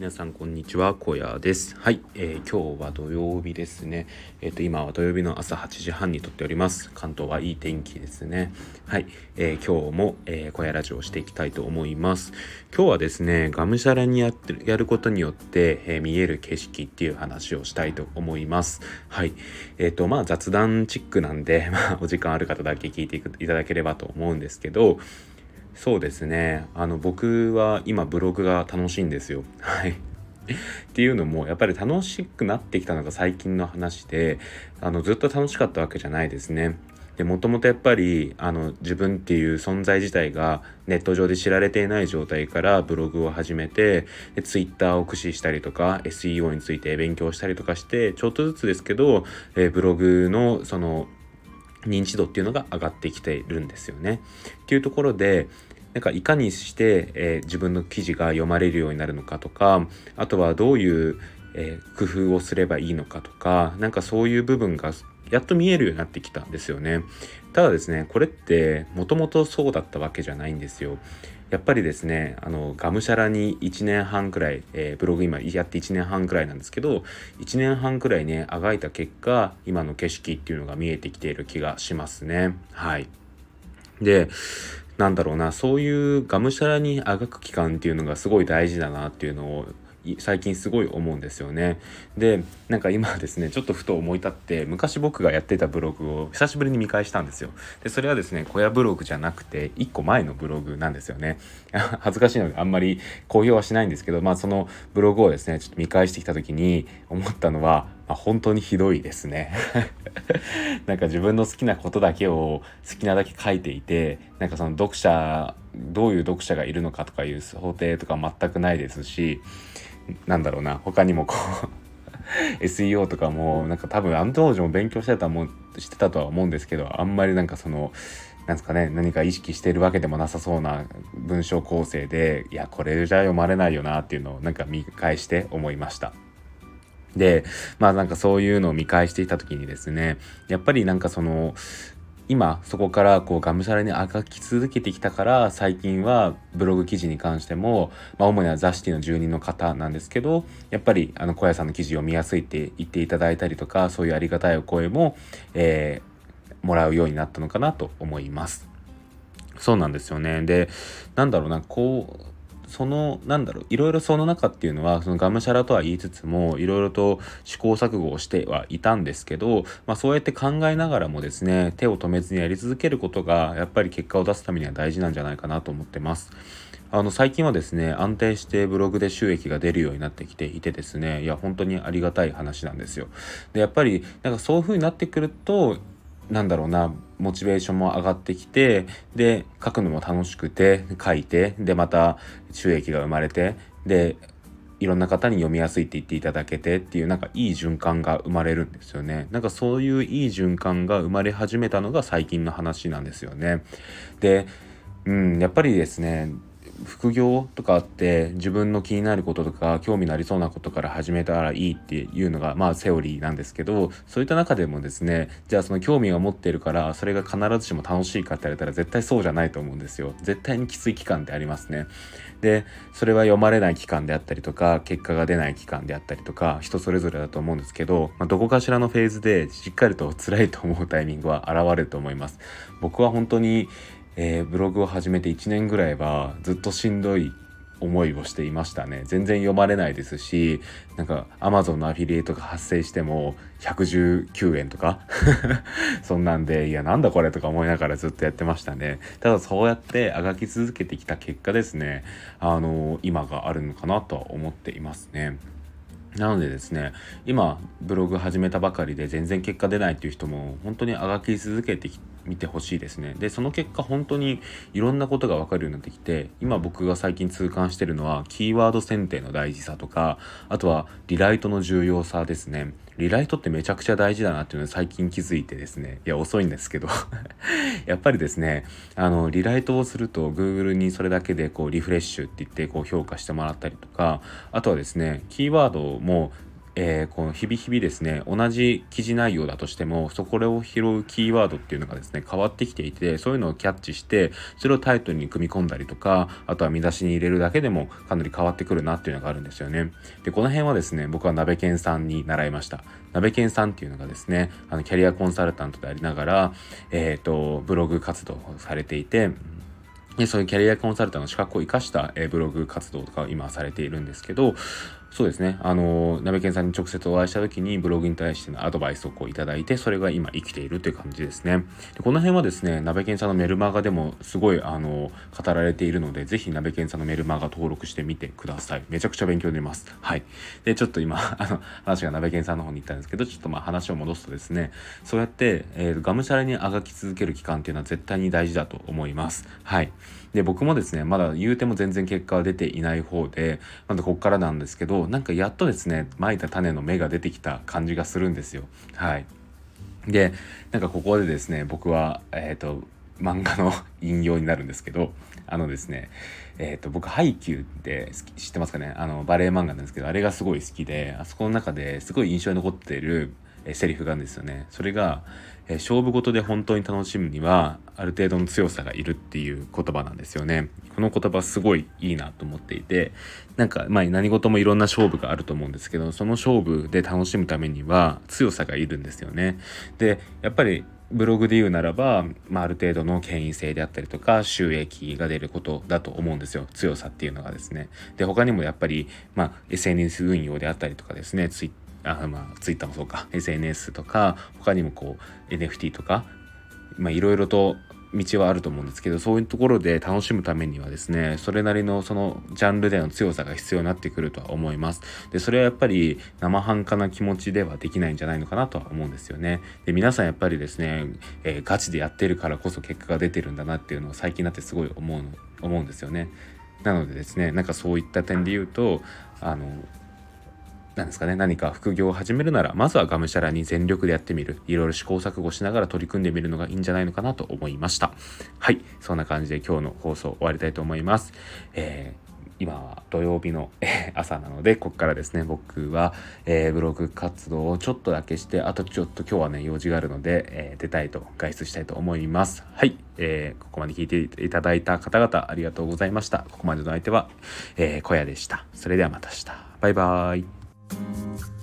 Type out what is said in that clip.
皆さんこんにちは、小屋です。はい、えー、今日は土曜日ですね。えっ、ー、と今は土曜日の朝8時半に撮っております。関東はいい天気ですね。はい、えー、今日も、えー、小屋ラジオをしていきたいと思います。今日はですね、がむしゃらにやってるやることによって、え見える景色っていう話をしたいと思います。はい、えっ、とまあ雑談チックなんで、まあお時間ある方だけ聞いていただければと思うんですけど。そうですね。あの僕は今ブログが楽しいんですよ。はい。っていうのもやっぱり楽しくなってきたのが最近の話であのずっと楽しかったわけじゃないですね。でもともとやっぱりあの自分っていう存在自体がネット上で知られていない状態からブログを始めてで Twitter を駆使したりとか SEO について勉強したりとかしてちょっとずつですけど、えー、ブログのその認知度っていうのが上がってきているんですよね。っていうところでなんかいかにして、えー、自分の記事が読まれるようになるのかとかあとはどういう、えー、工夫をすればいいのかとかなんかそういう部分がやっと見えるようになってきたんですよね。ただですねこれってもともとそうだったわけじゃないんですよ。やっぱりですねあのがむしゃらに1年半くらい、えー、ブログ今やって1年半くらいなんですけど1年半くらいねあがいた結果今の景色っていうのが見えてきている気がしますね。はい。でなんだろうなそういうがむしゃらにあがく期間っていうのがすごい大事だなっていうのを最近すごい思うんですよね。でなんか今ですねちょっとふと思い立って昔僕がやってたブログを久しぶりに見返したんですよ。でそれはですね小屋ブログじゃなくて1個前のブログなんですよね。恥ずかしいのであんまり公表はしないんですけどまあそのブログをですねちょっと見返してきた時に思ったのは、ま、本当にひどいですね。なんか自分の好きなことだけを好きなだけ書いていてなんかその読者どういう読者がいるのかとかいう想定とか全くないですしなんだろうな他にもこう SEO とかもなんか多分あの当時も勉強してたもしてたとは思うんですけどあんまりなんかそのなんですかね何か意識してるわけでもなさそうな文章構成でいやこれじゃ読まれないよなっていうのをなんか見返して思いました。でまあなんかそういうのを見返していた時にですねやっぱりなんかその今そこからこうがむしゃらにあがき続けてきたから最近はブログ記事に関しても、まあ、主にはザ・シティの住人の方なんですけどやっぱりあの小屋さんの記事を見やすいって言っていただいたりとかそういうありがたいお声も、えー、もらうようになったのかなと思います。そうなんですよね。で、なんだろうな、こう、そのなんだろういろいろその中っていうのはそのがむしゃらとは言いつつもいろいろと試行錯誤をしてはいたんですけど、まあ、そうやって考えながらもですね手を止めずにやり続けることがやっぱり結果を出すためには大事なんじゃないかなと思ってます。あの最近はですね安定してブログで収益が出るようになってきていてですねいや本当にありがたい話なんですよ。でやっぱりなんかそういう風になってくるとなんだろうなモチベーションも上がってきてで書くのも楽しくて書いてでまた収益が生まれてでいろんな方に読みやすいって言っていただけてっていうなんかいい循環が生まれるんですよね。なんかそういういい循環が生まれ始めたのが最近の話なんですよね。で、うん、やっぱりですね副業とかあって自分の気になることとか興味のありそうなことから始めたらいいっていうのがまあセオリーなんですけどそういった中でもですねじゃあその興味を持っているからそれが必ずしも楽しいかって言われたら絶対そうじゃないと思うんですよ。絶対にきつい期間ってありますね。でそれは読まれない期間であったりとか結果が出ない期間であったりとか人それぞれだと思うんですけど、まあ、どこかしらのフェーズでしっかりと辛いと思うタイミングは現れると思います。僕は本当にえー、ブログを始めて1年ぐらいはずっとしんどい思いをしていましたね。全然読まれないですしなんか Amazon のアフィリエイトが発生しても119円とか？そんなんでいやなんだこれとか思いながらずっとやってましたね。ただそうやってあがき続けてきた結果ですね。あの今があるのかなとは思っていますね。なのでですね今ブログ始めたばかりで全然結果出ないっていう人も本当にあがき続けてみてほしいですね。でその結果本当にいろんなことが分かるようになってきて今僕が最近痛感してるのはキーワード選定の大事さとかあとはリライトの重要さですね。リライトってめちゃくちゃ大事だなっていうのを最近気づいてですね。いや遅いんですけど。やっぱりですねあのリライトをすると Google にそれだけでこうリフレッシュって言ってこう評価してもらったりとかあとはですねキーワードもえー、この日々日々ですね同じ記事内容だとしてもそこを拾うキーワードっていうのがですね変わってきていてそういうのをキャッチしてそれをタイトルに組み込んだりとかあとは見出しに入れるだけでもかなり変わってくるなっていうのがあるんですよね。でこの辺はですね僕は鍋健さんに習いました。鍋健さんっていうのがですねあのキャリアコンサルタントでありながらえっ、ー、とブログ活動をされていてでそういうキャリアコンサルタントの資格を生かした、えブログ活動とかを今されているんですけど、そうですね。あの、鍋健さんに直接お会いした時にブログに対してのアドバイスをこういただいて、それが今生きているという感じですね。でこの辺はですね、鍋健さんのメルマガでもすごい、あの、語られているので、ぜひ鍋健さんのメルマガ登録してみてください。めちゃくちゃ勉強になります。はい。で、ちょっと今、あの、話が鍋健さんの方に行ったんですけど、ちょっとまあ話を戻すとですね、そうやって、えー、がむしゃらにあがき続ける期間っていうのは絶対に大事だと思います。はい。で、僕もですね、まだ言うても全然結果は出ていない方で、まだこっからなんですけど、なんかやっとですねまいた種の芽が出てきた感じがするんですよ。はい、でなんかここでですね僕は、えーと、漫画の引用になるんですけどあのですねえーと、僕ハイキューって知ってますかね？あのバレエ漫画なんですけどあれがすごい好きであそこの中ですごい印象に残っているえセリフがあるんですよね。それが、え勝負事で本当に楽しむにはある程度の強さがいるっていう言葉なんですよね。この言葉すごいいいなと思っていてなんかまあ何事もいろんな勝負があると思うんですけどその勝負で楽しむためには強さがいるんですよね。でやっぱりブログで言うならば、まあ、ある程度の権威性であったりとか収益が出ることだと思うんですよ強さっていうのがですね。で他にもやっぱり、まあ、SNS 運用であったりとかですね Twitter あまあ、ツイッターもそうか。SNS とか他にもこう NFT とかいろいろと道はあると思うんですけどそういうところで楽しむためにはですねそれなりのそのジャンルでの強さが必要になってくるとは思います。でそれはやっぱり生半可な気持ちではできないんじゃないのかなとは思うんですよね。で皆さんやっぱりですね、えー、ガチでやってるからこそ結果が出てるんだなっていうのを最近になってすごい思う思うんですよね。なのでですねなんかそういった点で言うとあのなんですかね、何か副業を始めるなら、まずはがむしゃらに全力でやってみる。いろいろ試行錯誤しながら取り組んでみるのがいいんじゃないのかなと思いました。はい。そんな感じで今日の放送終わりたいと思います。えー今は土曜日の朝なので、ここからですね、僕は、えー、ブログ活動をちょっとだけして、あとちょっと今日はね、用事があるので、えー、出たいと、外出したいと思います。はい。えー、ここまで聞いていただいた方々、ありがとうございました。ここまでの相手は、えー、小屋でした。それではまた明日。バイバーイ。Thank you.